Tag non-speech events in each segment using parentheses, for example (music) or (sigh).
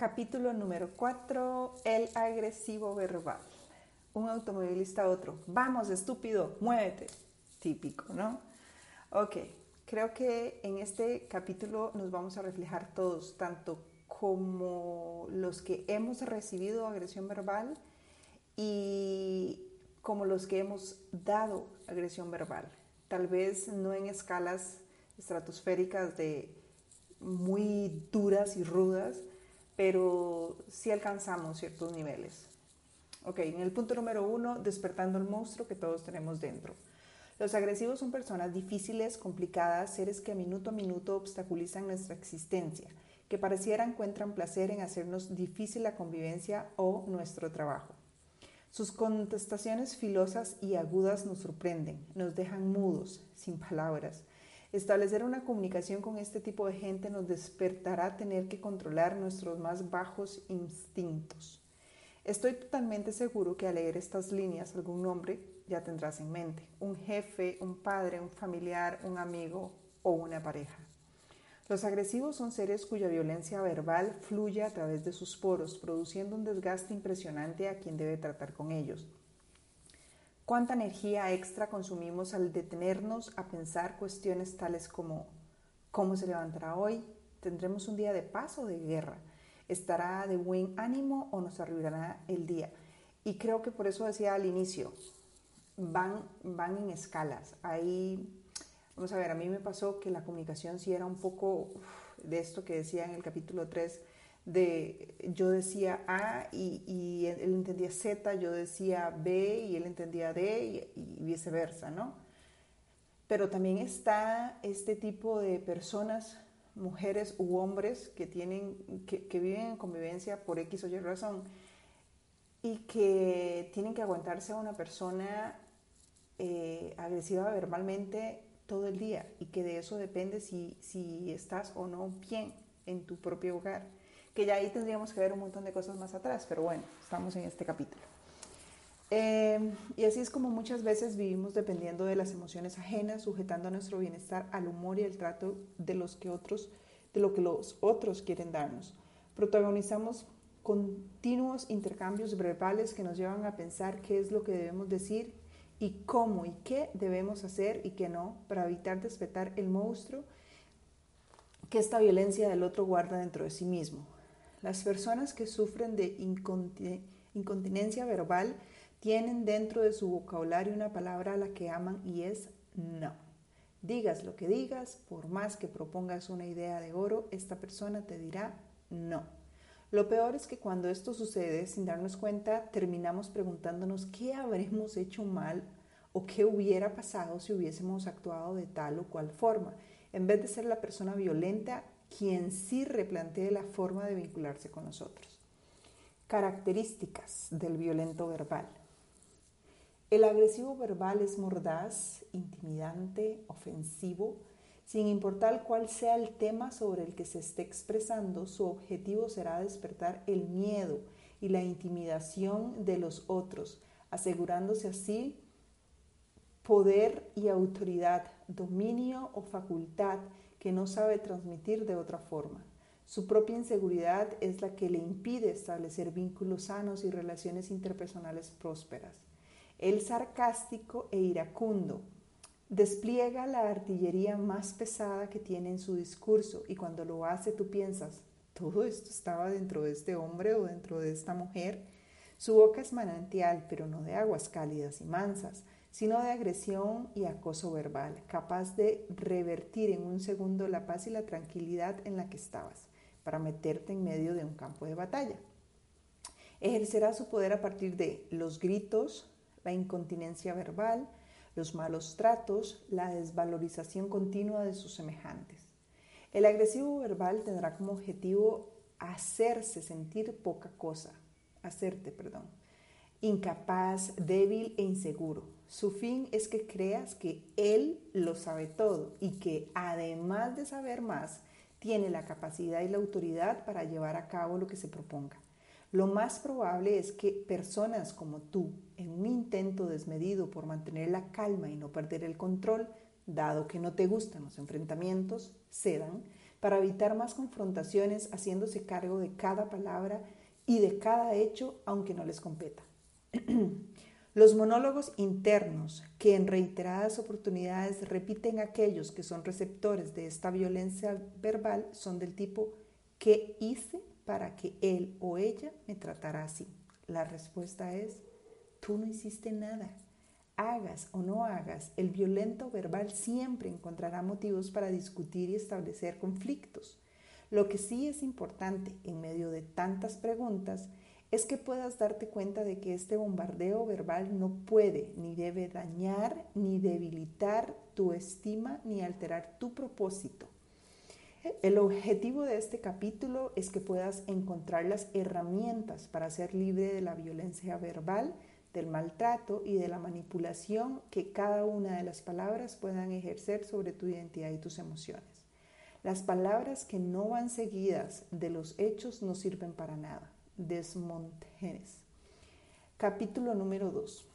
Capítulo número 4, el agresivo verbal. Un automovilista a otro, vamos estúpido, muévete. Típico, ¿no? Ok, creo que en este capítulo nos vamos a reflejar todos, tanto como los que hemos recibido agresión verbal y como los que hemos dado agresión verbal. Tal vez no en escalas estratosféricas de muy duras y rudas, pero sí alcanzamos ciertos niveles. Ok, en el punto número uno, despertando el monstruo que todos tenemos dentro. Los agresivos son personas difíciles, complicadas, seres que minuto a minuto obstaculizan nuestra existencia, que pareciera encuentran placer en hacernos difícil la convivencia o nuestro trabajo. Sus contestaciones filosas y agudas nos sorprenden, nos dejan mudos, sin palabras, Establecer una comunicación con este tipo de gente nos despertará a tener que controlar nuestros más bajos instintos. Estoy totalmente seguro que al leer estas líneas algún nombre ya tendrás en mente, un jefe, un padre, un familiar, un amigo o una pareja. Los agresivos son seres cuya violencia verbal fluye a través de sus poros, produciendo un desgaste impresionante a quien debe tratar con ellos. ¿Cuánta energía extra consumimos al detenernos a pensar cuestiones tales como ¿cómo se levantará hoy? ¿Tendremos un día de paz o de guerra? ¿Estará de buen ánimo o nos arruinará el día? Y creo que por eso decía al inicio, van, van en escalas. Ahí, vamos a ver, a mí me pasó que la comunicación sí era un poco de esto que decía en el capítulo 3, de yo decía A y, él entendía Z, yo decía B y él entendía D y, viceversa, ¿no? Pero también está este tipo de personas, mujeres u hombres que, tienen, que, viven en convivencia por X o Y razón y que tienen que aguantarse a una persona eh, agresiva verbalmente todo el día y que de eso depende si, si estás o no bien en tu propio hogar que ya ahí tendríamos que ver un montón de cosas más atrás, pero bueno, estamos en este capítulo. Em, y así es como muchas veces vivimos dependiendo de las emociones ajenas, sujetando nuestro bienestar al humor y el trato de, los que otros, de lo que los otros quieren darnos. Protagonizamos continuos intercambios verbales que nos llevan a pensar qué es lo que debemos decir y cómo y qué debemos hacer y qué no para evitar despertar el monstruo que esta violencia del otro guarda dentro de sí mismo. Las personas que sufren de incontinencia verbal tienen dentro de su vocabulario una palabra a la que aman y es no. Digas lo que digas, por más que propongas una idea de oro, esta persona te dirá no. Lo peor es que cuando esto sucede, sin darnos cuenta, terminamos preguntándonos qué habremos hecho mal o qué hubiera pasado si hubiésemos actuado de tal o cual forma, en vez de ser la persona violenta quien sí replantee la forma de vincularse con nosotros. Características del violento verbal. El agresivo verbal es mordaz, intimidante, ofensivo. Sin importar cuál sea el tema sobre el que se esté expresando, su objetivo será despertar el miedo y la intimidación de los otros, asegurándose así poder y autoridad, dominio o facultad que no sabe transmitir de otra forma. Su propia inseguridad es la que le impide establecer vínculos sanos y relaciones interpersonales prósperas. El sarcástico e iracundo despliega la artillería más pesada que tiene en su discurso y cuando lo hace tú piensas, todo esto estaba dentro de este hombre o dentro de esta mujer. Su boca es manantial, pero no de aguas cálidas y mansas sino de agresión y acoso verbal, capaz de revertir en un segundo la paz y la tranquilidad en la que estabas, para meterte en medio de un campo de batalla. Ejercerá su poder a partir de los gritos, la incontinencia verbal, los malos tratos, la desvalorización continua de sus semejantes. El agresivo verbal tendrá como objetivo hacerse sentir poca cosa, hacerte, perdón, incapaz, débil e inseguro. Su fin es que creas que Él lo sabe todo y que además de saber más, tiene la capacidad y la autoridad para llevar a cabo lo que se proponga. Lo más probable es que personas como tú, en un intento desmedido por mantener la calma y no perder el control, dado que no te gustan los enfrentamientos, cedan, para evitar más confrontaciones haciéndose cargo de cada palabra y de cada hecho aunque no les competa. (clears throat) Los monólogos internos que en reiteradas oportunidades repiten aquellos que son receptores de esta violencia verbal son del tipo ¿qué hice para que él o ella me tratara así? La respuesta es tú no hiciste nada. Hagas o no hagas, el violento verbal siempre encontrará motivos para discutir y establecer conflictos. Lo que sí es importante en medio de tantas preguntas es que puedas darte cuenta de que este bombardeo verbal no puede ni debe dañar ni debilitar tu estima ni alterar tu propósito. El objetivo de este capítulo es que puedas encontrar las herramientas para ser libre de la violencia verbal, del maltrato y de la manipulación que cada una de las palabras puedan ejercer sobre tu identidad y tus emociones. Las palabras que no van seguidas de los hechos no sirven para nada. Desmontenes. Capítulo número 2.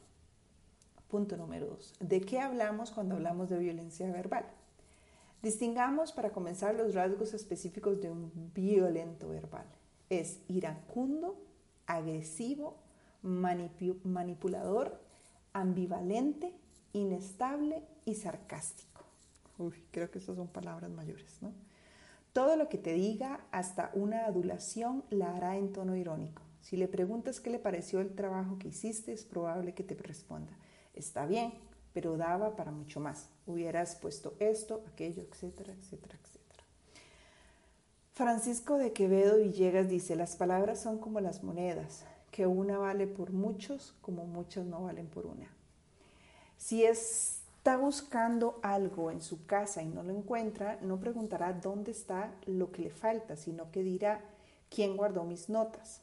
Punto número 2. ¿De qué hablamos cuando hablamos de violencia verbal? Distingamos para comenzar los rasgos específicos de un violento verbal. Es iracundo, agresivo, manipulador, ambivalente, inestable y sarcástico. Uy, creo que esas son palabras mayores, ¿no? Todo lo que te diga, hasta una adulación, la hará en tono irónico. Si le preguntas qué le pareció el trabajo que hiciste, es probable que te responda, está bien, pero daba para mucho más. Hubieras puesto esto, aquello, etcétera, etcétera, etcétera. Francisco de Quevedo Villegas dice, las palabras son como las monedas, que una vale por muchos como muchas no valen por una. Si es está buscando algo en su casa y no lo encuentra, no preguntará dónde está lo que le falta, sino que dirá, ¿quién guardó mis notas?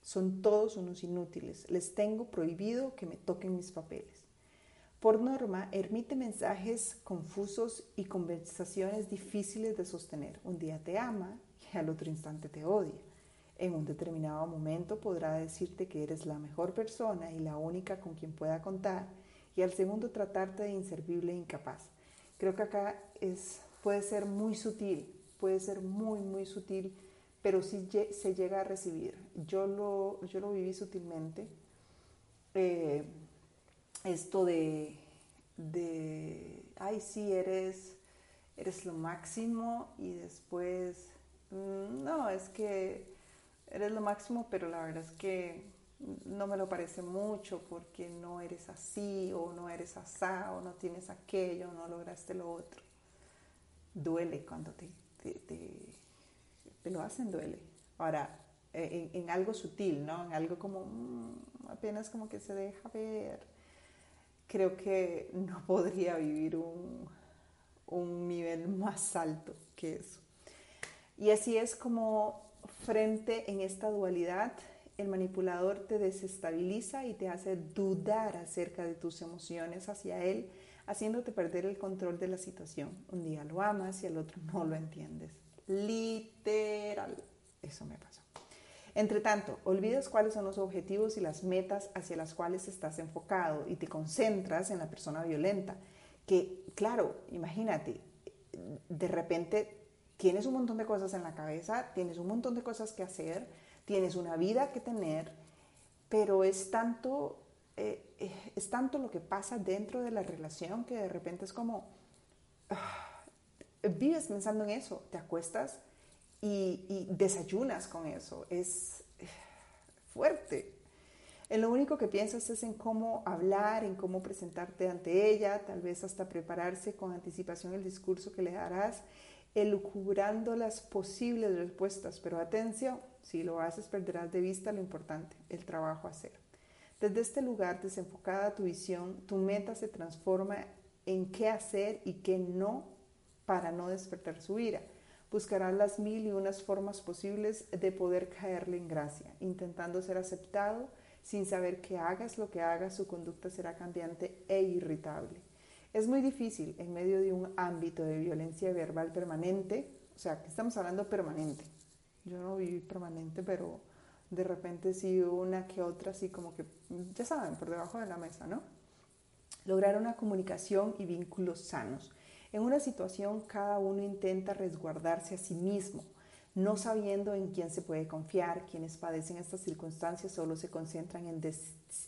Son todos unos inútiles. Les tengo prohibido que me toquen mis papeles. Por norma, emite mensajes confusos y conversaciones difíciles de sostener. Un día te ama y al otro instante te odia. En un determinado momento podrá decirte que eres la mejor persona y la única con quien pueda contar y al segundo tratarte de inservible e incapaz. Creo que acá es, puede ser muy sutil, puede ser muy, muy sutil, pero sí se llega a recibir. Yo lo, yo lo viví sutilmente. Eh, esto de, de, ay, sí, eres, eres lo máximo y después, mm, no, es que eres lo máximo, pero la verdad es que no me lo parece mucho porque no eres así o no eres asá o no tienes aquello no lograste lo otro. Duele cuando te, te, lo hacen, duele. Ahora, en, en, algo sutil, ¿no? En algo como mm, apenas como que se deja ver. Creo que no (laughs) podría vivir un, un nivel más alto que eso. Y así es como frente en esta dualidad el manipulador te desestabiliza y te hace dudar acerca de tus emociones hacia él, haciéndote perder el control de la situación. Un día lo amas y al otro no lo entiendes. Literal. Eso me pasó. Entre tanto, olvidas cuáles son los objetivos y las metas hacia las cuales estás enfocado y te concentras en la persona violenta. Que, claro, imagínate, de repente tienes un montón de cosas en la cabeza, tienes un montón de cosas que hacer, tienes una vida que tener, pero es tanto, eh, eh, es tanto lo que pasa dentro de la relación que de repente es como, ah, vives pensando en eso, te acuestas y, desayunas con eso, es eh, fuerte. En lo único que piensas es en cómo hablar, en cómo presentarte ante ella, tal vez hasta prepararse con anticipación el discurso que le darás, elucubrando las posibles respuestas. Pero atención, si lo haces, perderás de vista lo importante, el trabajo a hacer. Desde este lugar, desenfocada tu visión, tu meta se transforma en qué hacer y qué no para no despertar su ira. Buscarás las mil y unas formas posibles de poder caerle en gracia, intentando ser aceptado sin saber que hagas lo que hagas, su conducta será cambiante e irritable. Es muy difícil en medio de un ámbito de violencia verbal permanente, o sea, que estamos hablando permanente, yo no viví permanente, pero de repente sí una que otra, así como que, ya saben, por debajo de la mesa, ¿no? Lograr una comunicación y vínculos sanos. En una situación cada uno intenta resguardarse a sí mismo, no sabiendo en quién se puede confiar. Quienes padecen estas circunstancias solo se concentran en,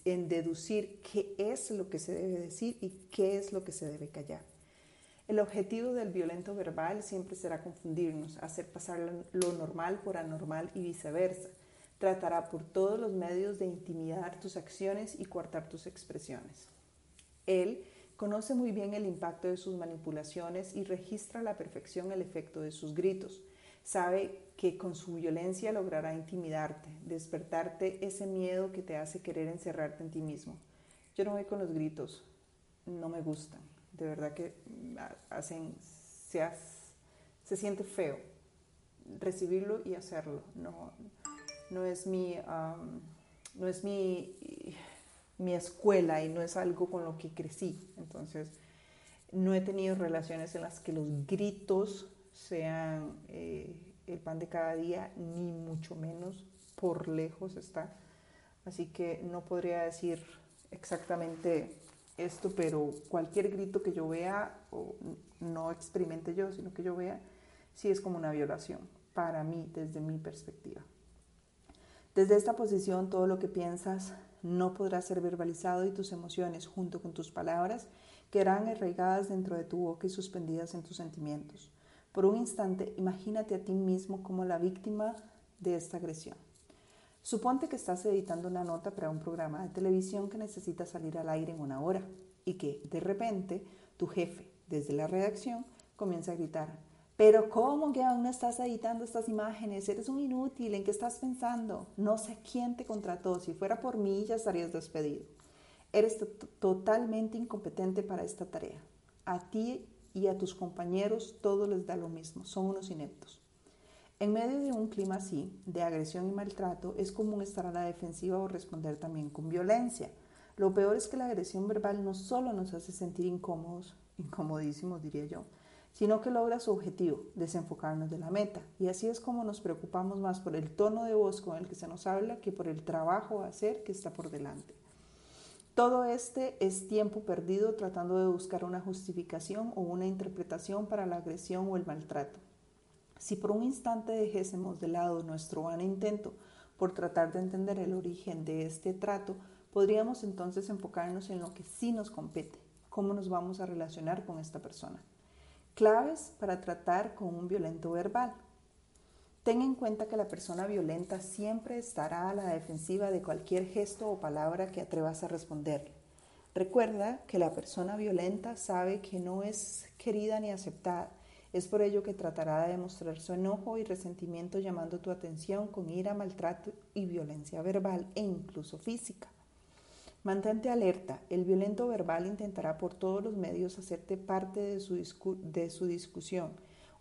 en deducir qué es lo que se debe decir y qué es lo que se debe callar. El objetivo del violento verbal siempre será confundirnos, hacer pasar lo normal por anormal y viceversa. Tratará por todos los medios de intimidar tus acciones y coartar tus expresiones. Él conoce muy bien el impacto de sus manipulaciones y registra a la perfección el efecto de sus gritos. Sabe que con su violencia logrará intimidarte, despertarte ese miedo que te hace querer encerrarte en ti mismo. Yo no voy con los gritos, no me gustan de verdad que hacen, se, se siente feo recibirlo y hacerlo. No, no es, mi, no es mi, mi escuela y no es algo con lo que crecí. Entonces, no he tenido relaciones en las que los gritos sean eh, el pan de cada día, ni mucho menos por lejos está. Así que no podría decir exactamente esto, pero cualquier grito que yo vea, o no experimente yo, sino que yo vea, sí es como una violación, para mí, desde mi perspectiva. Desde esta posición, todo lo que piensas no podrá ser verbalizado y tus emociones, junto con tus palabras, quedarán arraigadas dentro de tu boca y suspendidas en tus sentimientos. Por un instante, imagínate a ti mismo como la víctima de esta agresión. Suponte que estás editando una nota para un programa de televisión que necesita salir al aire en una hora y que de repente tu jefe desde la redacción comienza a gritar, pero ¿cómo que aún estás editando estas imágenes? Eres un inútil, ¿en qué estás pensando? No sé quién te contrató, si fuera por mí ya estarías despedido. Eres totalmente incompetente para esta tarea. A ti y a tus compañeros todo les da lo mismo, son unos ineptos. En medio de un clima así, de agresión y maltrato, es común estar a la defensiva o responder también con violencia. Lo peor es que la agresión verbal no solo nos hace sentir incómodos, incomodísimos diría yo, sino que logra su objetivo, desenfocarnos de la meta. Y así es como nos preocupamos más por el tono de voz con el que se nos habla que por el trabajo a hacer que está por delante. Todo este es tiempo perdido tratando de buscar una justificación o una interpretación para la agresión o el maltrato. Si por un instante dejésemos de lado nuestro van intento por tratar de entender el origen de este trato, podríamos entonces enfocarnos en lo que sí nos compete, cómo nos vamos a relacionar con esta persona. Claves para tratar con un violento verbal. Ten en cuenta que la persona violenta siempre estará a la defensiva de cualquier gesto o palabra que atrevas a responder. Recuerda que la persona violenta sabe que no es querida ni aceptada es por ello que tratará de demostrar su enojo y resentimiento llamando tu atención con ira, maltrato y violencia verbal e incluso física. Mantente alerta, el violento verbal intentará por todos los medios hacerte parte de su, discusión.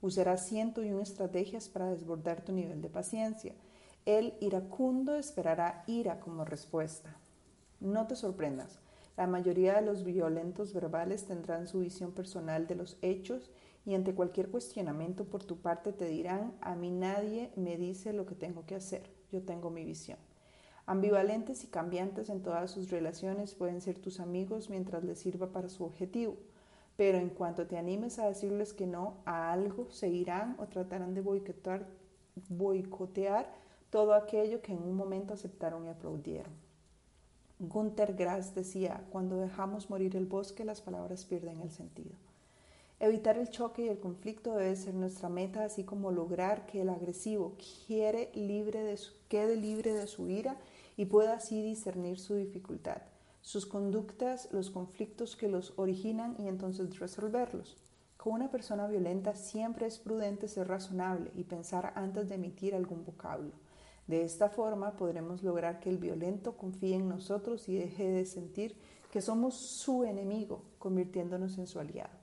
Usará ciento y una estrategias para desbordar tu nivel de paciencia. El iracundo esperará ira como respuesta. No te sorprendas, la mayoría de los violentos verbales tendrán su visión personal de los hechos ante cualquier cuestionamiento por tu parte te dirán, a mí nadie me dice lo que tengo que hacer, yo tengo mi visión. Ambivalentes y cambiantes en todas sus relaciones pueden ser tus amigos mientras les sirva para su objetivo, pero en cuanto te animes a decirles que no a algo, seguirán o tratarán de boicotear, boicotear todo aquello que en un momento aceptaron y aplaudieron. Gunther Grass decía, cuando dejamos morir el bosque las palabras pierden el sentido. Evitar el choque y el conflicto debe ser nuestra meta, así como lograr que el agresivo quede libre de su ira y pueda así discernir su dificultad, sus conductas, los conflictos que los originan y entonces resolverlos. Con una persona violenta siempre es prudente ser razonable y pensar antes de emitir algún vocablo. De esta forma podremos lograr que el violento confíe en nosotros y deje de sentir que somos su enemigo, convirtiéndonos en su aliado.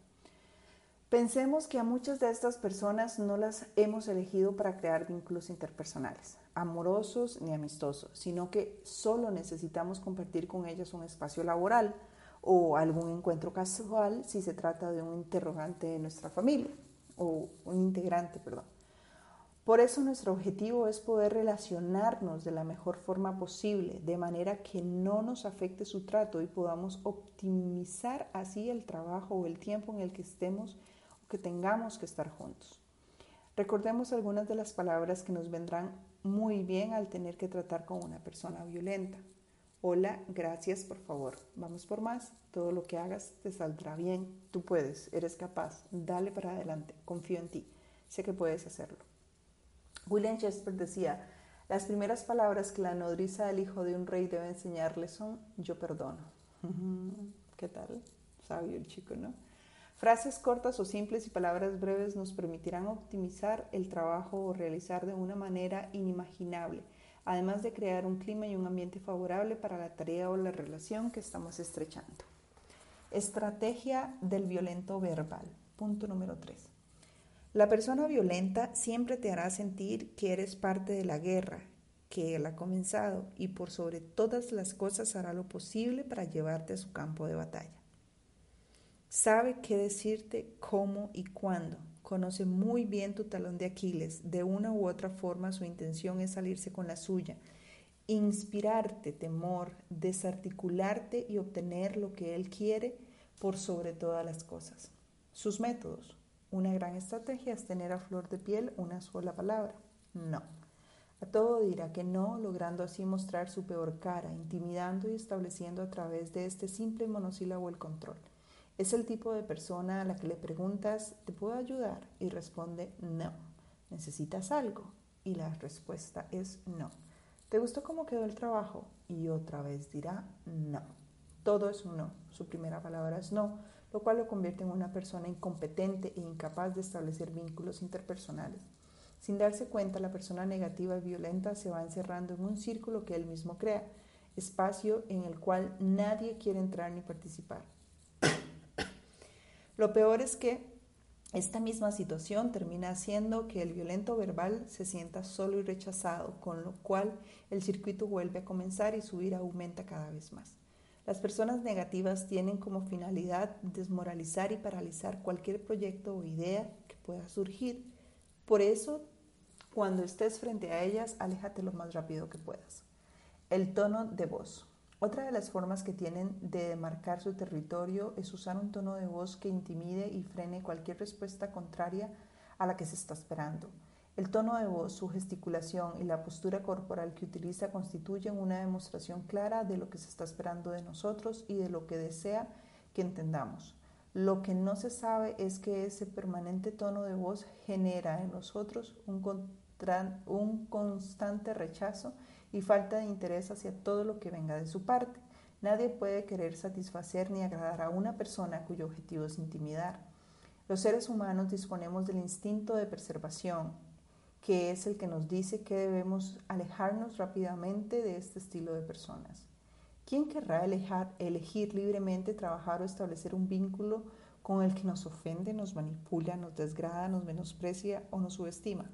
Pensemos que a muchas de estas personas no las hemos elegido para crear vínculos interpersonales, amorosos ni amistosos, sino que solo necesitamos compartir con ellas un espacio laboral o algún encuentro casual si se trata de un interrogante de nuestra familia o un integrante, perdón. Por eso nuestro objetivo es poder relacionarnos de la mejor forma posible, de manera que no nos afecte su trato y podamos optimizar así el trabajo o el tiempo en el que estemos que tengamos que estar juntos. Recordemos algunas de las palabras que nos vendrán muy bien al tener que tratar con una persona violenta. Hola, gracias, por favor. Vamos por más. Todo lo que hagas te saldrá bien. Tú puedes, eres capaz. Dale para adelante. Confío en ti. Sé que puedes hacerlo. William Shakespeare decía, las primeras palabras que la nodriza del hijo de un rey debe enseñarle son yo perdono. (laughs) ¿Qué tal? Sabio el chico, ¿no? Frases cortas o simples y palabras breves nos permitirán optimizar el trabajo o realizar de una manera inimaginable, además de crear un clima y un ambiente favorable para la tarea o la relación que estamos estrechando. Estrategia del violento verbal. Punto número 3. La persona violenta siempre te hará sentir que eres parte de la guerra, que él ha comenzado y por sobre todas las cosas hará lo posible para llevarte a su campo de batalla. Sabe qué decirte, cómo y cuándo. Conoce muy bien tu talón de Aquiles. De una u otra forma su intención es salirse con la suya, inspirarte temor, desarticularte y obtener lo que él quiere por sobre todas las cosas. Sus métodos. Una gran estrategia es tener a flor de piel una sola palabra. No. A todo dirá que no, logrando así mostrar su peor cara, intimidando y estableciendo a través de este simple monosílabo el control. Es el tipo de persona a la que le preguntas, ¿te puedo ayudar? Y responde, no. ¿Necesitas algo? Y la respuesta es no. ¿Te gustó cómo quedó el trabajo? Y otra vez dirá, no. Todo es un no. Su primera palabra es no, lo cual lo convierte en una persona incompetente e incapaz de establecer vínculos interpersonales. Sin darse cuenta, la persona negativa y violenta se va encerrando en un círculo que él mismo crea, espacio en el cual nadie quiere entrar ni participar. Lo peor es que esta misma situación termina haciendo que el violento verbal se sienta solo y rechazado, con lo cual el circuito vuelve a comenzar y su ira aumenta cada vez más. Las personas negativas tienen como finalidad desmoralizar y paralizar cualquier proyecto o idea que pueda surgir. Por eso, cuando estés frente a ellas, aléjate lo más rápido que puedas. El tono de voz. Otra de las formas que tienen de demarcar su territorio es usar un tono de voz que intimide y frene cualquier respuesta contraria a la que se está esperando. El tono de voz, su gesticulación y la postura corporal que utiliza constituyen una demostración clara de lo que se está esperando de nosotros y de lo que desea que entendamos. Lo que no se sabe es que ese permanente tono de voz genera en nosotros un, un constante rechazo y falta de interés hacia todo lo que venga de su parte. Nadie puede querer satisfacer ni agradar a una persona cuyo objetivo es intimidar. Los seres humanos disponemos del instinto de preservación, que es el que nos dice que debemos alejarnos rápidamente de este estilo de personas. ¿Quién querrá elegir libremente trabajar o establecer un vínculo con el que nos ofende, nos manipula, nos desgrada, nos menosprecia o nos subestima?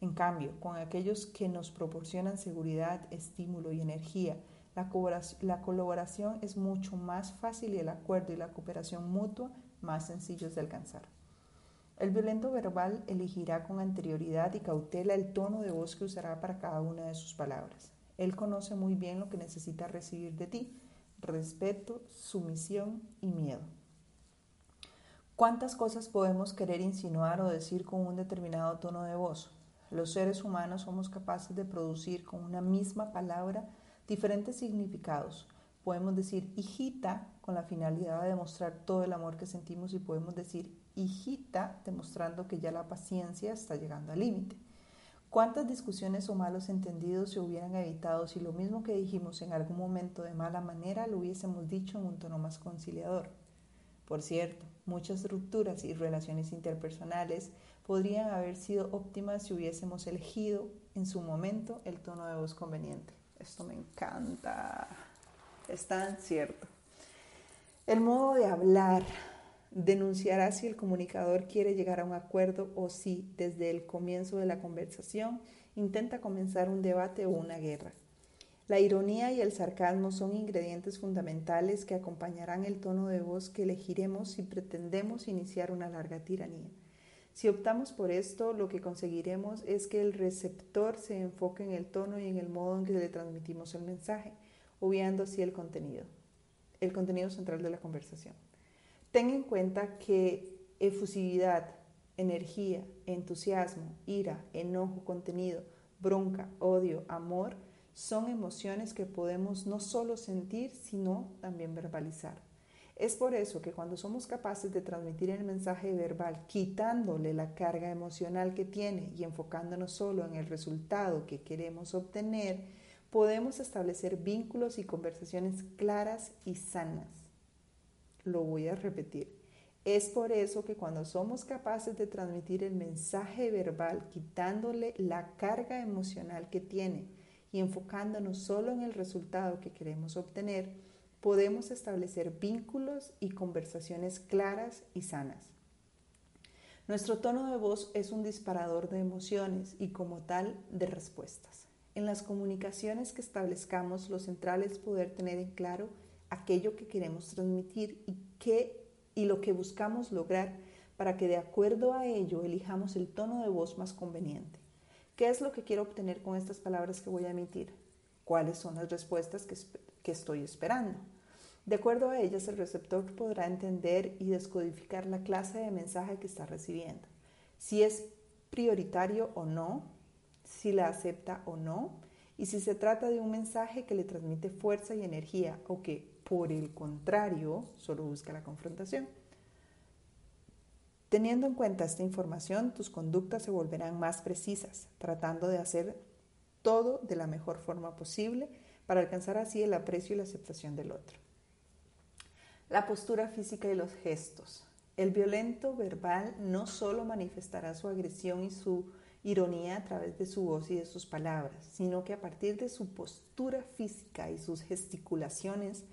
En cambio, con aquellos que nos proporcionan seguridad, estímulo y energía, la colaboración es mucho más fácil y el acuerdo y la cooperación mutua más sencillos de alcanzar. El violento verbal elegirá con anterioridad y cautela el tono de voz que usará para cada una de sus palabras. Él conoce muy bien lo que necesita recibir de ti, respeto, sumisión y miedo. ¿Cuántas cosas podemos querer insinuar o decir con un determinado tono de voz? Los seres humanos somos capaces de producir con una misma palabra diferentes significados. Podemos decir hijita con la finalidad de demostrar todo el amor que sentimos y podemos decir hijita demostrando que ya la paciencia está llegando al límite. ¿Cuántas discusiones o malos entendidos se hubieran evitado si lo mismo que dijimos en algún momento de mala manera lo hubiésemos dicho en un tono más conciliador? Por cierto, muchas rupturas y relaciones interpersonales podrían haber sido óptimas si hubiésemos elegido en su momento el tono de voz conveniente. Esto me encanta. Es tan cierto. El modo de hablar denunciará si el comunicador quiere llegar a un acuerdo o si desde el comienzo de la conversación intenta comenzar un debate o una guerra. La ironía y el sarcasmo son ingredientes fundamentales que acompañarán el tono de voz que elegiremos si pretendemos iniciar una larga tiranía. Si optamos por esto, lo que conseguiremos es que el receptor se enfoque en el tono y en el modo en que le transmitimos el mensaje, obviando así el contenido, el contenido central de la conversación. Ten en cuenta que efusividad, energía, entusiasmo, ira, enojo contenido, bronca, odio, amor, son emociones que podemos no solo sentir, sino también verbalizar. Es por eso que cuando somos capaces de transmitir el mensaje verbal quitándole la carga emocional que tiene y enfocándonos solo en el resultado que queremos obtener, podemos establecer vínculos y conversaciones claras y sanas. Lo voy a repetir. Es por eso que cuando somos capaces de transmitir el mensaje verbal quitándole la carga emocional que tiene y enfocándonos solo en el resultado que queremos obtener, podemos establecer vínculos y conversaciones claras y sanas. Nuestro tono de voz es un disparador de emociones y como tal de respuestas. En las comunicaciones que establezcamos, lo central es poder tener en claro aquello que queremos transmitir y, qué, y lo que buscamos lograr para que de acuerdo a ello elijamos el tono de voz más conveniente. ¿Qué es lo que quiero obtener con estas palabras que voy a emitir? ¿Cuáles son las respuestas que, estoy esperando. De acuerdo a ellas, el receptor podrá entender y descodificar la clase de mensaje que está recibiendo, si es prioritario o no, si la acepta o no, y si se trata de un mensaje que le transmite fuerza y energía o que, por el contrario, solo busca la confrontación. Teniendo en cuenta esta información, tus conductas se volverán más precisas, tratando de hacer todo de la mejor forma posible para alcanzar así el aprecio y la aceptación del otro. La postura física y los gestos. El violento verbal no solo manifestará su agresión y su ironía a través de su voz y de sus palabras, sino que a partir de su postura física y sus gesticulaciones,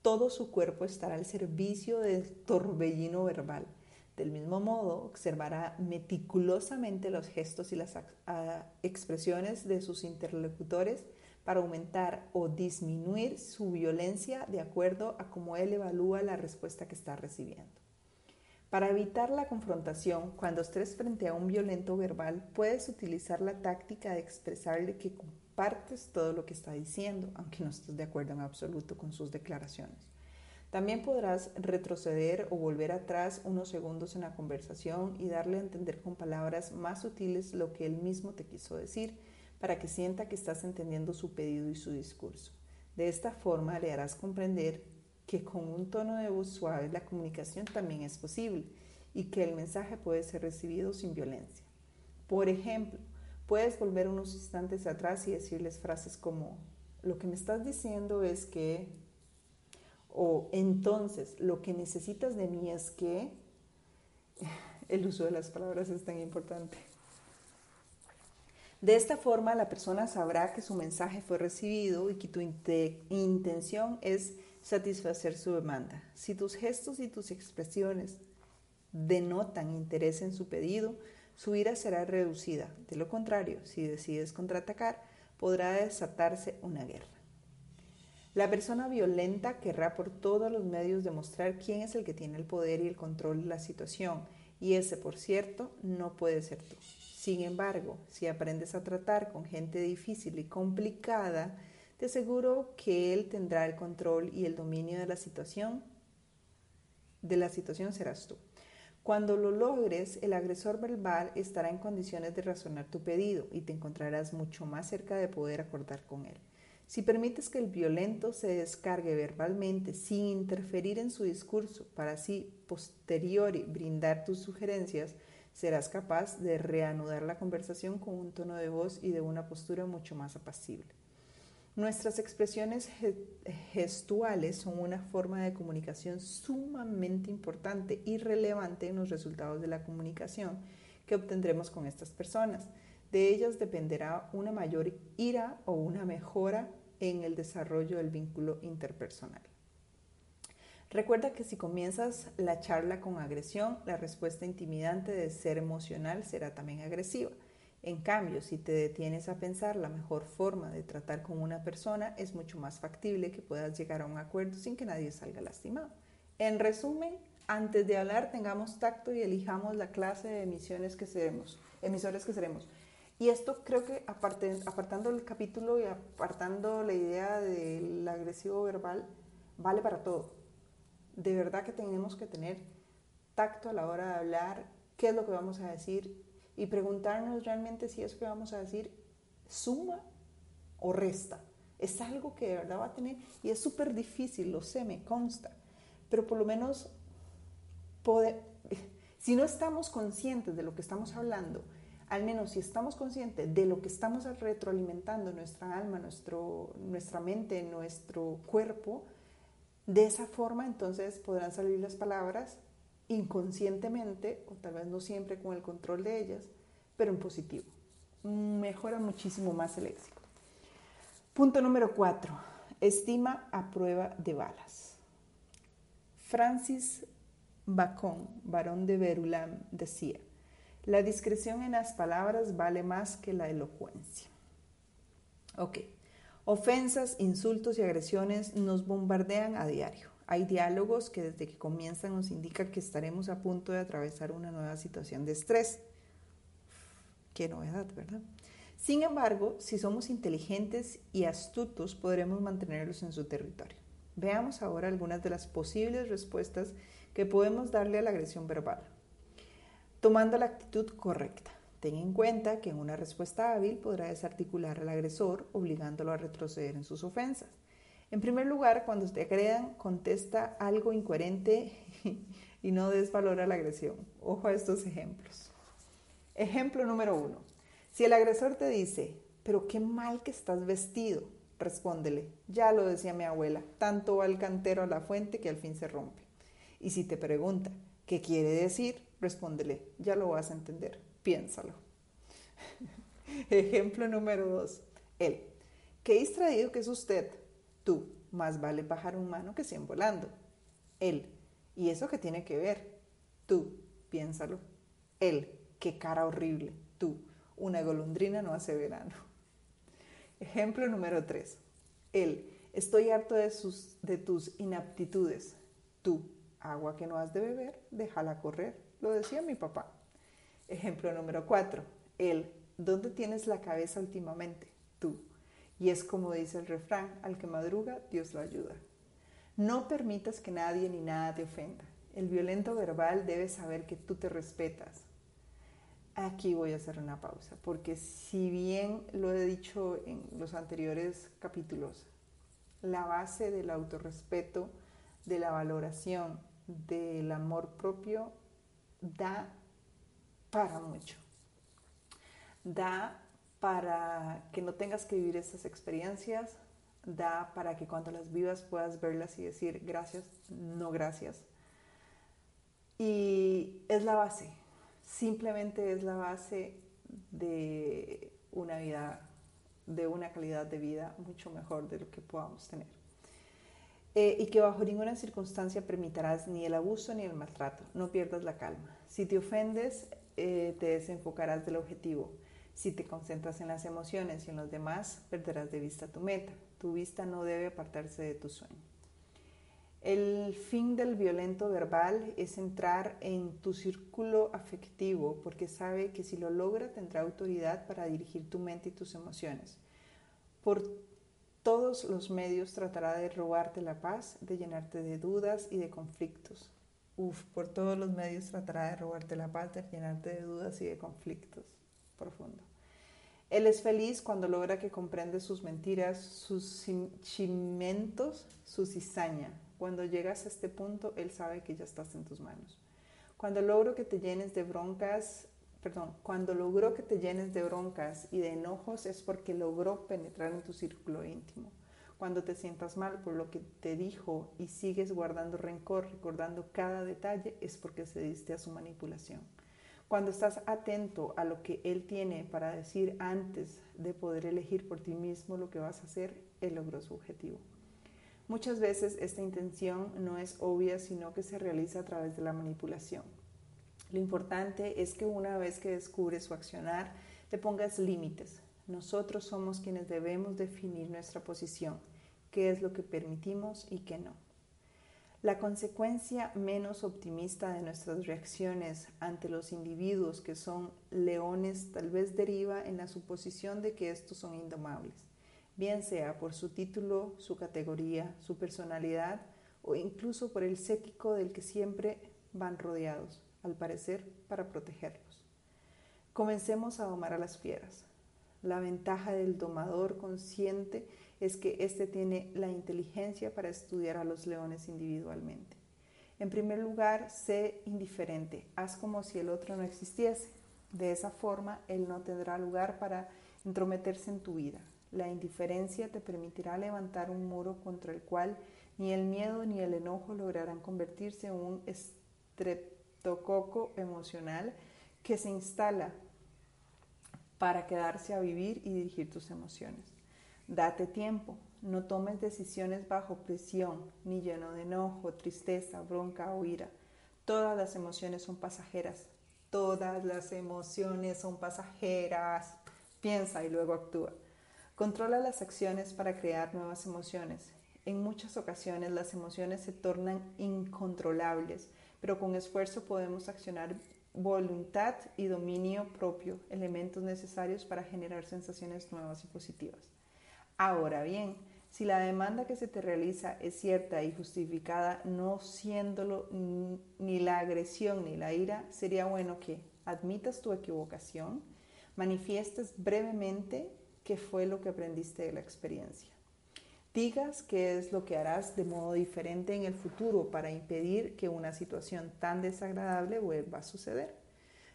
todo su cuerpo estará al servicio del torbellino verbal. Del mismo modo, observará meticulosamente los gestos y las expresiones de sus interlocutores para aumentar o disminuir su violencia de acuerdo a cómo él evalúa la respuesta que está recibiendo. Para evitar la confrontación, cuando estés frente a un violento verbal, puedes utilizar la táctica de expresarle que compartes todo lo que está diciendo, aunque no estés de acuerdo en absoluto con sus declaraciones. También podrás retroceder o volver atrás unos segundos en la conversación y darle a entender con palabras más sutiles lo que él mismo te quiso decir para que sienta que estás entendiendo su pedido y su discurso. De esta forma le harás comprender que con un tono de voz suave la comunicación también es posible y que el mensaje puede ser recibido sin violencia. Por ejemplo, puedes volver unos instantes atrás y decirles frases como, lo que me estás diciendo es que, o entonces, lo que necesitas de mí es que, (laughs) el uso de las palabras es tan importante. De esta forma, la persona sabrá que su mensaje fue recibido y que tu intención es satisfacer su demanda. Si tus gestos y tus expresiones denotan interés en su pedido, su ira será reducida. De lo contrario, si decides contraatacar, podrá desatarse una guerra. La persona violenta querrá por todos los medios demostrar quién es el que tiene el poder y el control de la situación, y ese, por cierto, no puede ser tú. Sin embargo, si aprendes a tratar con gente difícil y complicada, te aseguro que él tendrá el control y el dominio de la situación. De la situación serás tú. Cuando lo logres, el agresor verbal estará en condiciones de razonar tu pedido y te encontrarás mucho más cerca de poder acordar con él. Si permites que el violento se descargue verbalmente sin interferir en su discurso para así posteriori brindar tus sugerencias, serás capaz de reanudar la conversación con un tono de voz y de una postura mucho más apacible. Nuestras expresiones gestuales son una forma de comunicación sumamente importante y relevante en los resultados de la comunicación que obtendremos con estas personas. De ellas dependerá una mayor ira o una mejora en el desarrollo del vínculo interpersonal. Recuerda que si comienzas la charla con agresión, la respuesta intimidante de ser emocional será también agresiva. En cambio, si te detienes a pensar la mejor forma de tratar con una persona, es mucho más factible que puedas llegar a un acuerdo sin que nadie salga lastimado. En resumen, antes de hablar, tengamos tacto y elijamos la clase de emisiones que seremos, emisores que seremos. Y esto creo que apartando el capítulo y apartando la idea del agresivo verbal, vale para todo de verdad que tenemos que tener tacto a la hora de hablar, qué es lo que vamos a decir y preguntarnos realmente si eso que vamos a decir suma o resta. Es algo que de verdad va a tener, y es súper difícil, lo sé, me consta, pero por lo menos (laughs) si no estamos conscientes de lo que estamos hablando, al menos si estamos conscientes de lo que estamos retroalimentando nuestra alma, nuestro, nuestra mente, nuestro cuerpo, de esa forma entonces podrán salir las palabras inconscientemente, o tal vez no siempre con el control de ellas, pero en positivo. Mejora muchísimo más el éxito. Punto número cuatro. Estima a prueba de balas. Francis Bacon, varón de Verulam, decía, la discreción en las palabras vale más que la elocuencia. Ok, ofensas, insultos y agresiones nos bombardean a diario. Hay diálogos que desde que comienzan nos indican que estaremos a punto de atravesar una nueva situación de estrés. Qué novedad, ¿verdad? Sin embargo, si somos inteligentes y astutos, podremos mantenerlos en su territorio. Veamos ahora algunas de las posibles respuestas que podemos darle a la agresión verbal. Tomando la actitud correcta. Ten en cuenta que en una respuesta hábil podrá desarticular al agresor obligándolo a retroceder en sus ofensas. En primer lugar, cuando te agredan, contesta algo incoherente (laughs) y no desvalora la agresión. Ojo a estos ejemplos. Ejemplo número uno. Si el agresor te dice, pero qué mal que estás vestido, respóndele, ya lo decía mi abuela, tanto va el cantero a la fuente que al fin se rompe. Y si te pregunta, ¿qué quiere decir? Respóndele, ya lo vas a entender, piénsalo. (laughs) Ejemplo número dos. Él, qué distraído que es usted Tú, más vale pájaro humano que cien volando. Él, ¿y eso qué tiene que ver? Tú, piénsalo. Él, qué cara horrible. Tú, una golondrina no hace verano. (laughs) Ejemplo número 3. Él, estoy harto de, sus, de tus inaptitudes. Tú, agua que no has de beber, déjala correr. Lo decía mi papá. Ejemplo número 4. Él, ¿dónde tienes la cabeza últimamente? Tú, y es como dice el refrán, al que madruga, Dios lo ayuda. No permitas que nadie ni nada te ofenda. El violento verbal debe saber que tú te respetas. Aquí voy a hacer una pausa, porque si bien lo he dicho en los anteriores capítulos, la base del autorrespeto, de la valoración, del amor propio, da para mucho. Da para que no tengas que vivir esas experiencias, da para que cuando las vivas puedas verlas y decir gracias, no gracias. Y es la base, simplemente es la base de una vida, de una calidad de vida mucho mejor de lo que podamos tener. Eh, y que bajo ninguna circunstancia permitirás ni el abuso ni el maltrato. No pierdas la calma. Si te ofendes, eh, te desenfocarás del objetivo. Si te concentras en las emociones y en los demás, perderás de vista tu meta. Tu vista no debe apartarse de tu sueño. El fin del violento verbal es entrar en tu círculo afectivo porque sabe que si lo logra tendrá autoridad para dirigir tu mente y tus emociones. Por todos los medios tratará de robarte la paz, de llenarte de dudas y de conflictos. Uf, por todos los medios tratará de robarte la paz, de llenarte de dudas y de conflictos profundo. Él es feliz cuando logra que comprende sus mentiras, sus chimentos, su cizaña. Cuando llegas a este punto, Él sabe que ya estás en tus manos. Cuando logro que te llenes de broncas, perdón, cuando logró que te llenes de broncas y de enojos es porque logró penetrar en tu círculo íntimo. Cuando te sientas mal por lo que te dijo y sigues guardando rencor, recordando cada detalle, es porque cediste a su manipulación. Cuando estás atento a lo que Él tiene para decir antes de poder elegir por ti mismo lo que vas a hacer, Él logró su objetivo. Muchas veces esta intención no es obvia, sino que se realiza a través de la manipulación. Lo importante es que una vez que descubres su accionar, te pongas límites. Nosotros somos quienes debemos definir nuestra posición, qué es lo que permitimos y qué no. La consecuencia menos optimista de nuestras reacciones ante los individuos que son leones tal vez deriva en la suposición de que estos son indomables, bien sea por su título, su categoría, su personalidad o incluso por el séquico del que siempre van rodeados, al parecer para protegerlos. Comencemos a domar a las fieras. La ventaja del domador consciente es que éste tiene la inteligencia para estudiar a los leones individualmente. En primer lugar, sé indiferente, haz como si el otro no existiese. De esa forma, él no tendrá lugar para entrometerse en tu vida. La indiferencia te permitirá levantar un muro contra el cual ni el miedo ni el enojo lograrán convertirse en un estreptococo emocional que se instala para quedarse a vivir y dirigir tus emociones. Date tiempo, no tomes decisiones bajo presión, ni lleno de enojo, tristeza, bronca o ira. Todas las emociones son pasajeras. Todas las emociones son pasajeras. Piensa y luego actúa. Controla las acciones para crear nuevas emociones. En muchas ocasiones las emociones se tornan incontrolables, pero con esfuerzo podemos accionar voluntad y dominio propio, elementos necesarios para generar sensaciones nuevas y positivas. Ahora bien, si la demanda que se te realiza es cierta y justificada, no siéndolo ni la agresión ni la ira, sería bueno que admitas tu equivocación, manifiestes brevemente qué fue lo que aprendiste de la experiencia. Digas qué es lo que harás de modo diferente en el futuro para impedir que una situación tan desagradable vuelva a suceder.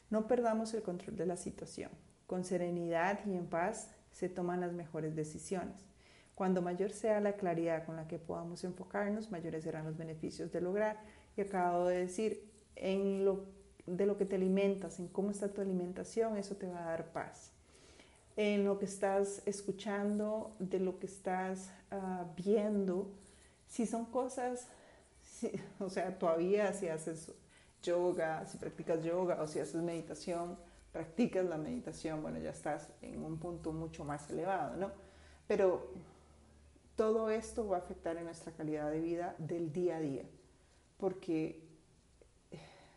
No perdamos el control de la situación. Con serenidad y en paz se toman las mejores decisiones. Cuando mayor sea la claridad con la que podamos enfocarnos, mayores serán los beneficios de lograr. Y acabo de decir, en lo, de lo que te alimentas, en cómo está tu alimentación, eso te va a dar paz en lo que estás escuchando, de lo que estás ah, viendo. Si son cosas, (laughs) o sea, todavía si haces yoga, si practicas yoga o si haces meditación, practicas la meditación, bueno, ya estás en un punto mucho más elevado, ¿no? Pero todo esto va a afectar en nuestra calidad de vida del día a día, porque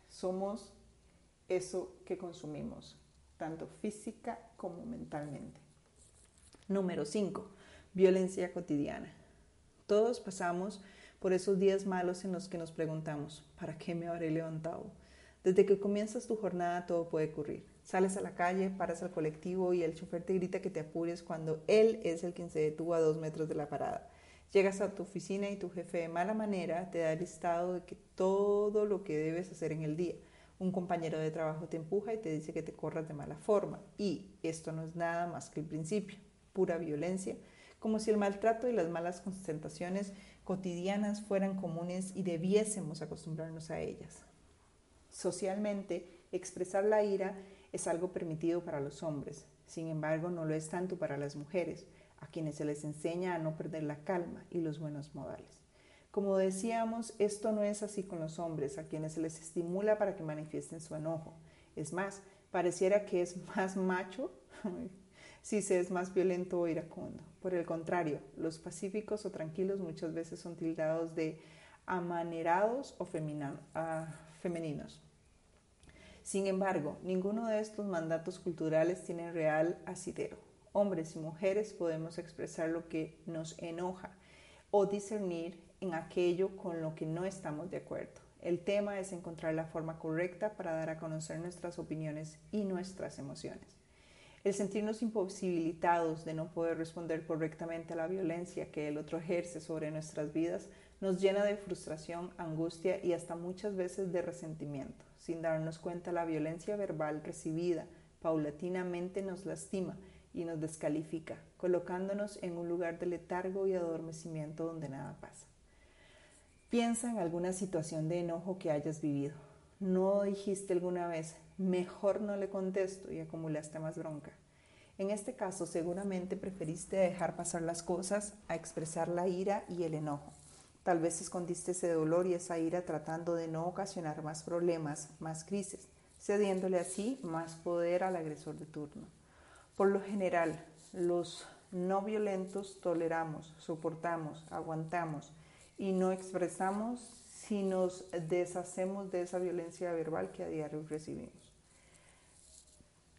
somos eso que consumimos tanto física como mentalmente. Número 5. Violencia cotidiana. Todos pasamos por esos días malos en los que nos preguntamos, ¿para qué me habré levantado? Desde que comienzas tu jornada todo puede ocurrir. Sales a la calle, paras al colectivo y el chofer te grita que te apures cuando él es el quien se detuvo a dos metros de la parada. Llegas a tu oficina y tu jefe de mala manera te da el estado de que todo lo que debes hacer en el día un compañero de trabajo te empuja y te dice que te corras de mala forma. Y esto no es nada más que el principio, pura violencia, como si el maltrato y las malas concentraciones cotidianas fueran comunes y debiésemos acostumbrarnos a ellas. Socialmente, expresar la ira es algo permitido para los hombres, sin embargo no lo es tanto para las mujeres, a quienes se les enseña a no perder la calma y los buenos modales. Como decíamos, esto no es así con los hombres, a quienes se les estimula para que manifiesten su enojo. Es más, pareciera que es (laughs) más macho si se es más violento o iracundo. Por el contrario, los pacíficos o tranquilos muchas veces son tildados de amanerados o ah, femeninos. Sin embargo, ninguno de estos mandatos culturales tiene real asidero. Hombres y mujeres podemos expresar lo que nos enoja o discernir en aquello con lo que no estamos de acuerdo. El tema es encontrar la forma correcta para dar a conocer nuestras opiniones y nuestras emociones. El sentirnos imposibilitados de no poder responder correctamente a la violencia que el otro ejerce sobre nuestras vidas nos llena de frustración, angustia y hasta muchas veces de resentimiento. Sin darnos cuenta, la violencia verbal recibida paulatinamente nos lastima y nos descalifica, colocándonos en un lugar de letargo y adormecimiento donde nada pasa. Piensa en alguna situación de enojo que hayas vivido. No dijiste alguna vez, mejor no le contesto y acumulaste más bronca. En este caso, seguramente preferiste dejar pasar las cosas a expresar la ira y el enojo. Tal vez escondiste ese dolor y esa ira tratando de no ocasionar más problemas, más crisis, cediéndole así más poder al agresor de turno. Por lo general, los no violentos toleramos, soportamos, aguantamos, y no expresamos si nos deshacemos de esa violencia verbal que a diario recibimos.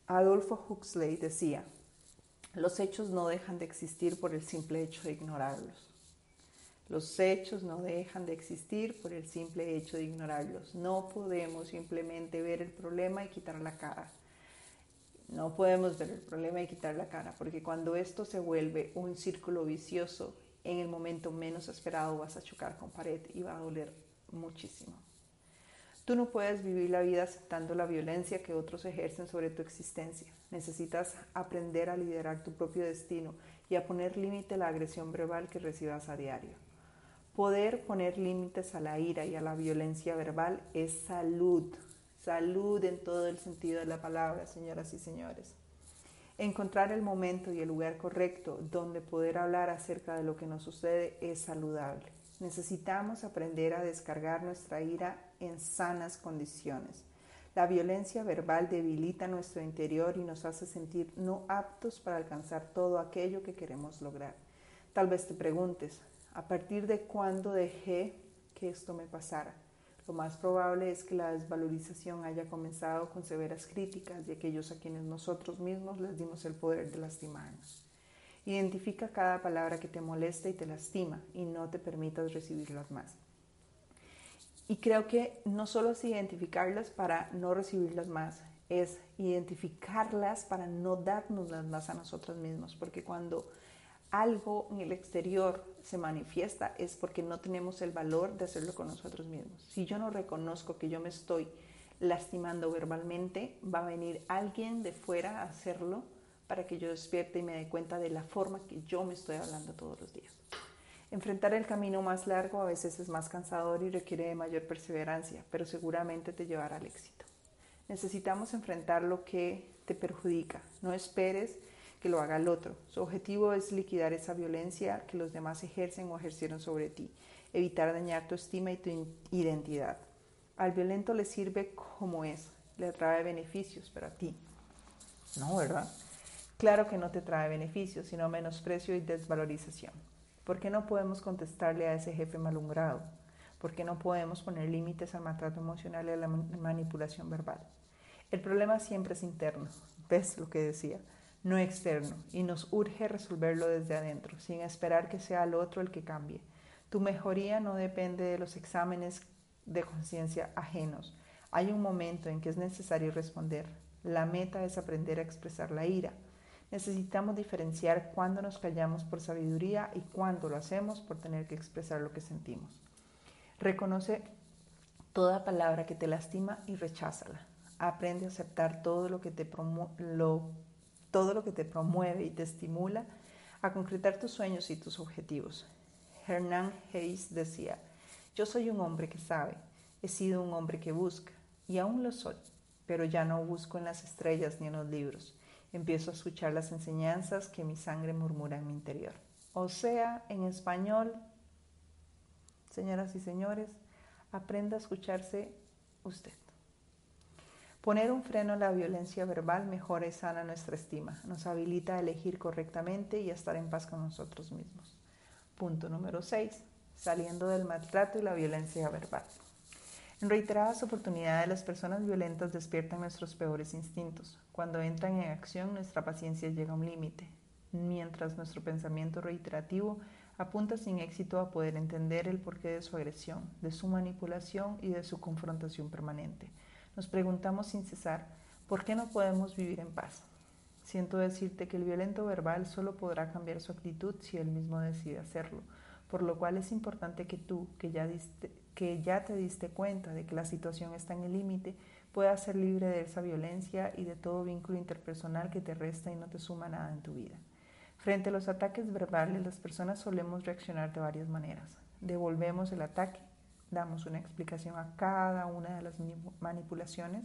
Adolfo Huxley decía, los hechos no dejan de existir por el simple hecho de ignorarlos. Los hechos no dejan de existir por el simple hecho de ignorarlos. No podemos simplemente ver el problema y quitar la cara. No podemos ver el problema y quitar la cara, porque cuando esto se vuelve un círculo vicioso, en el momento menos esperado vas a chocar con pared y va a doler muchísimo. Tú no puedes vivir la vida aceptando la violencia que otros ejercen sobre tu existencia. Necesitas aprender a liderar tu propio destino y a poner límite a la agresión verbal que recibas a diario. Poder poner límites a la ira y a la violencia verbal es salud, salud en todo el sentido de la palabra, señoras y señores. Encontrar el momento y el lugar correcto donde poder hablar acerca de lo que nos sucede es saludable. Necesitamos aprender a descargar nuestra ira en sanas condiciones. La violencia verbal debilita nuestro interior y nos hace sentir no aptos para alcanzar todo aquello que queremos lograr. Tal vez te preguntes, ¿a partir de cuándo dejé que esto me pasara? Lo más probable es que la desvalorización haya comenzado con severas críticas de aquellos a quienes nosotros mismos les dimos el poder de lastimarnos. Identifica cada palabra que te molesta y te lastima y no te permitas recibirlas más. Y creo que no solo es identificarlas para no recibirlas más, es identificarlas para no darnos las más a nosotros mismos, porque cuando algo en el exterior se manifiesta es porque no tenemos el valor de hacerlo con nosotros mismos. Si yo no reconozco que yo me estoy lastimando verbalmente, va a venir alguien de fuera a hacerlo para que yo despierte y me dé cuenta de la forma que yo me estoy hablando todos los días. Enfrentar el camino más largo a veces es más cansador y requiere de mayor perseverancia, pero seguramente te llevará al éxito. Necesitamos enfrentar lo que te perjudica. No esperes que lo haga el otro. Su objetivo es liquidar esa violencia que los demás ejercen o ejercieron sobre ti, evitar dañar tu estima y tu identidad. Al violento le sirve como es, le trae beneficios, pero a ti no, ¿verdad? Claro que no te trae beneficios, sino menosprecio y desvalorización. ¿Por qué no podemos contestarle a ese jefe malhumorado? ¿Por qué no podemos poner límites al maltrato emocional y a la manipulación verbal? El problema siempre es interno. (laughs) ¿Ves lo que decía? No externo, y nos urge resolverlo desde adentro, sin esperar que sea el otro el que cambie. Tu mejoría no depende de los exámenes de conciencia ajenos. Hay un momento en que es necesario responder. La meta es aprender a expresar la ira. Necesitamos diferenciar cuándo nos callamos por sabiduría y cuándo lo hacemos por tener que expresar lo que sentimos. Reconoce toda palabra que te lastima y recházala. Aprende a aceptar todo lo que te lo todo lo que te promueve y te estimula a concretar tus sueños y tus objetivos. Hernán Hayes decía, yo soy un hombre que sabe, he sido un hombre que busca, y aún lo soy, pero ya no busco en las estrellas ni en los libros. Empiezo a escuchar las enseñanzas que mi sangre murmura en mi interior. O sea, en español, señoras y señores, aprenda a escucharse usted. Poner un freno a la violencia verbal mejora y sana nuestra estima, nos habilita a elegir correctamente y a estar en paz con nosotros mismos. Punto número 6. Saliendo del maltrato y la violencia verbal. En reiteradas oportunidades las personas violentas despiertan nuestros peores instintos. Cuando entran en acción nuestra paciencia llega a un límite, mientras nuestro pensamiento reiterativo apunta sin éxito a poder entender el porqué de su agresión, de su manipulación y de su confrontación permanente. Nos preguntamos sin cesar, ¿por qué no podemos vivir en paz? Siento decirte que el violento verbal solo podrá cambiar su actitud si él mismo decide hacerlo, por lo cual es importante que tú, que ya, que ya te diste cuenta de que la situación está en el límite, puedas ser libre de esa violencia y de todo vínculo interpersonal que te resta y no te suma nada en tu vida. Frente a los ataques verbales, las personas solemos reaccionar de varias maneras. Devolvemos el ataque damos una explicación a cada una de las manipulaciones.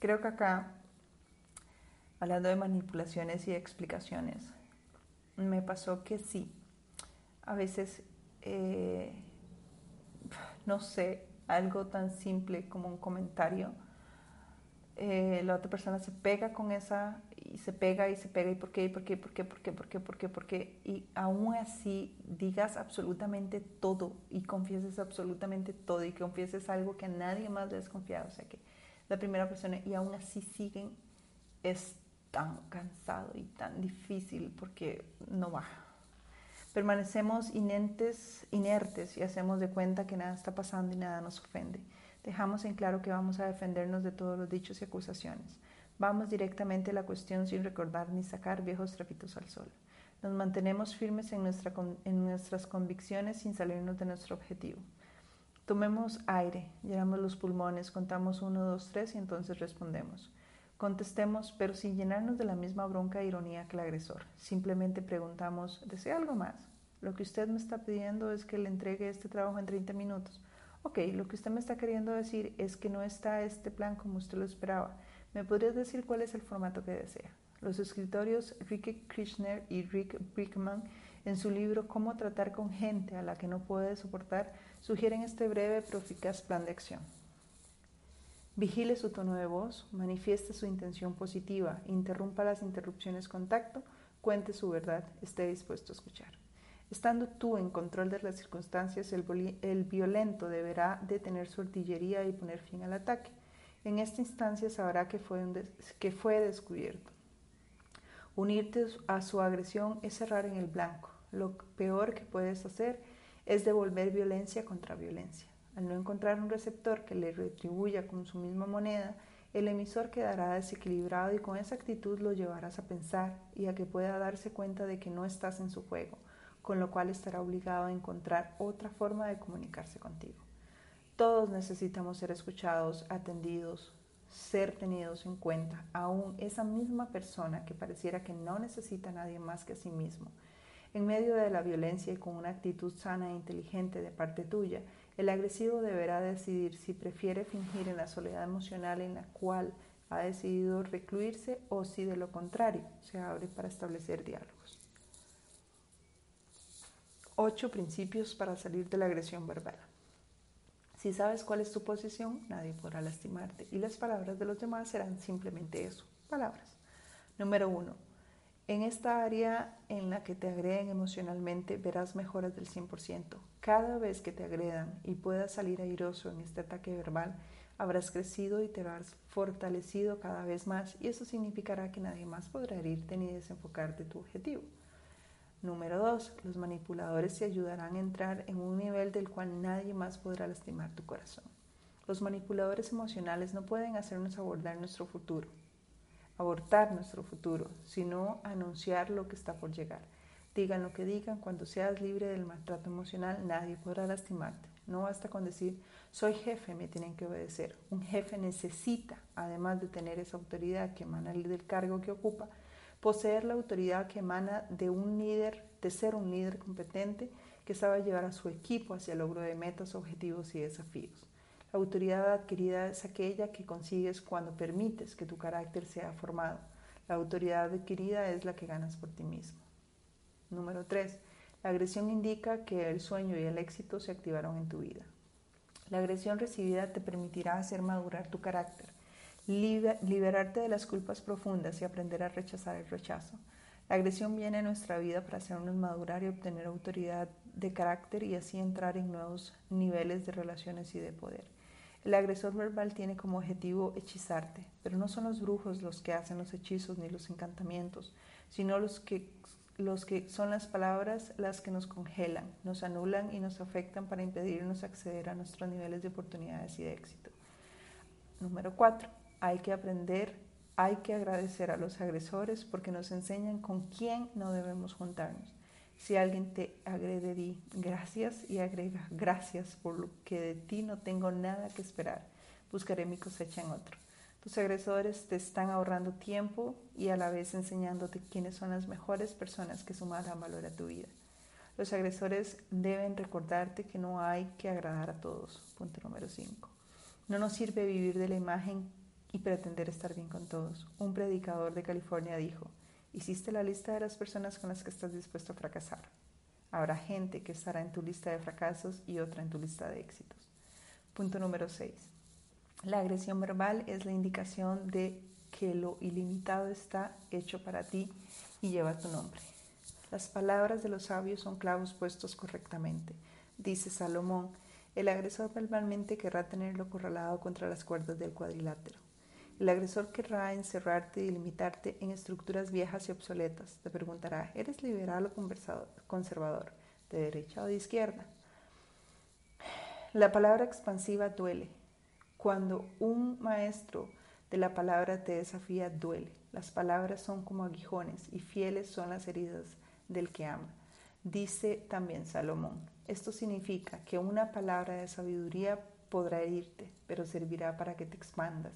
Creo que acá, hablando de manipulaciones y explicaciones, me pasó que sí, a veces, eh, no sé, algo tan simple como un comentario, eh, la otra persona se pega con esa y se pega y se pega y por qué, y por qué, por qué, por qué, por qué, por qué, por qué. Y aún así digas absolutamente todo y confieses absolutamente todo y confieses algo que a nadie más le has confiado. O sea que la primera persona y aún así siguen es tan cansado y tan difícil porque no baja. Permanecemos inertes, inertes y hacemos de cuenta que nada está pasando y nada nos ofende. Dejamos en claro que vamos a defendernos de todos los dichos y acusaciones. Vamos directamente a la cuestión sin recordar ni sacar viejos trapitos al sol. Nos mantenemos firmes en, nuestra, en nuestras convicciones sin salirnos de nuestro objetivo. Tomemos aire, llenamos los pulmones, contamos uno, dos, tres y entonces respondemos. Contestemos, pero sin llenarnos de la misma bronca e ironía que el agresor. Simplemente preguntamos, ¿desea algo más? Lo que usted me está pidiendo es que le entregue este trabajo en 30 minutos. Ok, lo que usted me está queriendo decir es que no está este plan como usted lo esperaba. ¿Me podría decir cuál es el formato que desea? Los escritorios Rick Krishner y Rick Brickman en su libro Cómo tratar con gente a la que no puede soportar sugieren este breve pero eficaz plan de acción. Vigile su tono de voz, manifieste su intención positiva, interrumpa las interrupciones con tacto, cuente su verdad, esté dispuesto a escuchar. Estando tú en control de las circunstancias, el, violento deberá detener su artillería y poner fin al ataque. En esta instancia sabrá que fue, que fue descubierto. Unirte a su agresión es cerrar en el blanco. Lo peor que puedes hacer es devolver violencia contra violencia. Al no encontrar un receptor que le retribuya con su misma moneda, el emisor quedará desequilibrado y con esa actitud lo llevarás a pensar y a que pueda darse cuenta de que no estás en su juego, con lo cual estará obligado a encontrar otra forma de comunicarse contigo. Todos necesitamos ser escuchados, atendidos, ser tenidos en cuenta, aún esa misma persona que pareciera que no necesita a nadie más que a sí mismo. En medio de la violencia y con una actitud sana e inteligente de parte tuya, el agresivo deberá decidir si prefiere fingir en la soledad emocional en la cual ha decidido recluirse o si de lo contrario se abre para establecer diálogos. Ocho principios para salir de la agresión verbal. Si sabes cuál es tu posición, nadie podrá lastimarte y las palabras de los demás serán simplemente eso, palabras. Número uno, en esta área en la que te agreden emocionalmente verás mejoras del 100%. Cada vez que te agredan y puedas salir airoso en este ataque verbal, habrás crecido y te habrás fortalecido cada vez más y eso significará que nadie más podrá herirte ni desenfocarte tu objetivo. Número 2. Los manipuladores te ayudarán a entrar en un nivel del cual nadie más podrá lastimar tu corazón. Los manipuladores emocionales no pueden hacernos abordar nuestro futuro, abortar nuestro futuro, sino anunciar lo que está por llegar. Digan lo que digan, cuando seas libre del maltrato emocional, nadie podrá lastimarte. No basta con decir, soy jefe, me tienen que obedecer. Un jefe necesita, además de tener esa autoridad que emana del cargo que ocupa, poseer la autoridad que emana de un líder, de ser un líder competente que sabe llevar a su equipo hacia el logro de metas, objetivos y desafíos. La autoridad adquirida es aquella que consigues cuando permites que tu carácter sea formado. La autoridad adquirida es la que ganas por ti mismo. Número 3. La agresión indica que el sueño y el éxito se activaron en tu vida. La agresión recibida te permitirá hacer madurar tu carácter, liberarte de las culpas profundas y aprender a rechazar el rechazo. La agresión viene a nuestra vida para hacernos madurar y obtener autoridad de carácter y así entrar en nuevos niveles de relaciones y de poder. El agresor verbal tiene como objetivo hechizarte, pero no son los brujos los que hacen los hechizos ni los encantamientos, sino los que, los que son las palabras las que nos congelan, nos anulan y nos afectan para impedirnos acceder a nuestros niveles de oportunidades y de éxito. Número cuatro, hay que aprender, hay que agradecer a los agresores porque nos enseñan con quién no debemos juntarnos. Si alguien te agrede, di gracias y agrega gracias por lo que de ti no tengo nada que esperar. Buscaré mi cosecha en otro. Tus agresores te están ahorrando tiempo y a la vez enseñándote quiénes son las mejores personas que sumarán valor a tu vida. Los agresores deben recordarte que no hay que agradar a todos. Punto número 5. No nos sirve vivir de la imagen y pretender estar bien con todos. Un predicador de California dijo, Hiciste la lista de las personas con las que estás dispuesto a fracasar. Habrá gente que estará en tu lista de fracasos y otra en tu lista de éxitos. Punto número 6. La agresión verbal es la indicación de que lo ilimitado está hecho para ti y lleva tu nombre. Las palabras de los sabios son clavos puestos correctamente. Dice Salomón, el agresor verbalmente querrá tenerlo corralado contra las cuerdas del cuadrilátero. El agresor querrá encerrarte y limitarte en estructuras viejas y obsoletas. Te preguntará, ¿eres liberal o conservador? ¿De derecha o de izquierda? La palabra expansiva duele. Cuando un maestro de la palabra te desafía, duele. Las palabras son como aguijones y fieles son las heridas del que ama. Dice también Salomón. Esto significa que una palabra de sabiduría podrá herirte, pero servirá para que te expandas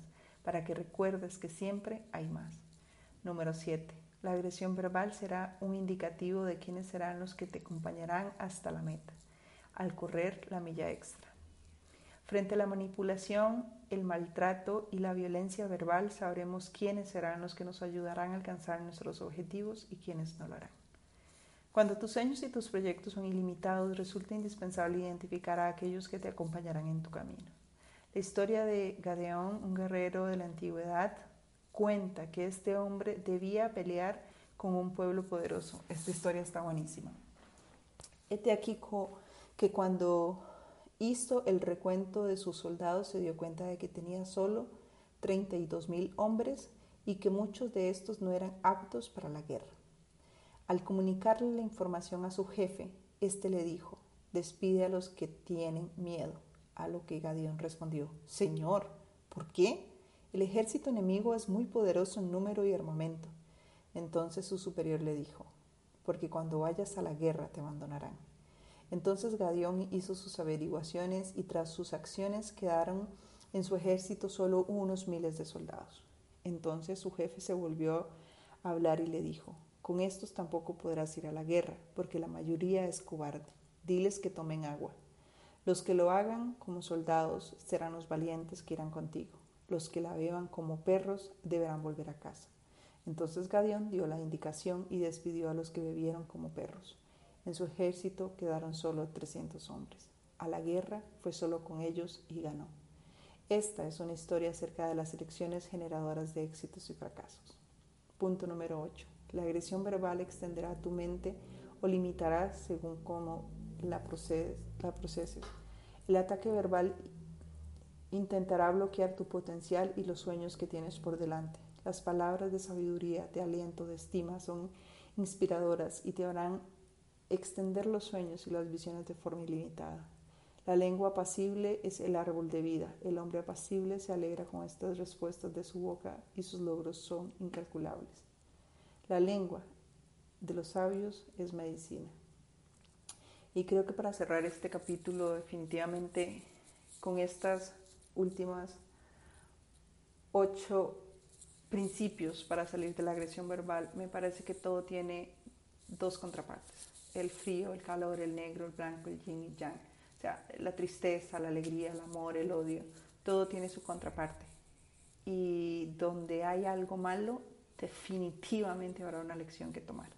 para que recuerdes que siempre hay más. Número 7. La agresión verbal será un indicativo de quiénes serán los que te acompañarán hasta la meta, al correr la milla extra. Frente a la manipulación, el maltrato y la violencia verbal sabremos quiénes serán los que nos ayudarán a alcanzar nuestros objetivos y quiénes no lo harán. Cuando tus sueños y tus proyectos son ilimitados, resulta indispensable identificar a aquellos que te acompañarán en tu camino. La historia de Gadeón, un guerrero de la antigüedad, cuenta que este hombre debía pelear con un pueblo poderoso. Esta historia está buenísima. Este aquí que cuando hizo el recuento de sus soldados se dio cuenta de que tenía solo 32 mil hombres y que muchos de estos no eran aptos para la guerra. Al comunicarle la información a su jefe, éste le dijo, despide a los que tienen miedo a lo que Gadión respondió, Señor, ¿por qué? El ejército enemigo es muy poderoso en número y armamento. Entonces su superior le dijo, porque cuando vayas a la guerra te abandonarán. Entonces Gadión hizo sus averiguaciones y tras sus acciones quedaron en su ejército solo unos miles de soldados. Entonces su jefe se volvió a hablar y le dijo, con estos tampoco podrás ir a la guerra, porque la mayoría es cobarde. Diles que tomen agua. Los que lo hagan como soldados serán los valientes que irán contigo. Los que la beban como perros deberán volver a casa. Entonces Gadión dio la indicación y despidió a los que bebieron como perros. En su ejército quedaron solo 300 hombres. A la guerra fue solo con ellos y ganó. Esta es una historia acerca de las elecciones generadoras de éxitos y fracasos. Punto número 8. La agresión verbal extenderá tu mente o limitará según cómo la, proceses. El ataque verbal intentará bloquear tu potencial y los sueños que tienes por delante. Las palabras de sabiduría, de aliento, de estima son inspiradoras y te harán extender los sueños y las visiones de forma ilimitada. La lengua apacible es el árbol de vida. El hombre apacible se alegra con estas respuestas de su boca y sus logros son incalculables. La lengua de los sabios es medicina. Y creo que para cerrar este capítulo definitivamente con estas últimas ocho principios para salir de la agresión verbal, me parece que todo tiene dos contrapartes. El frío, el calor, el negro, el blanco, el yin y yang. O sea, la tristeza, la alegría, el amor, el odio, todo tiene su contraparte. Y donde hay algo malo, definitivamente habrá una lección que tomar.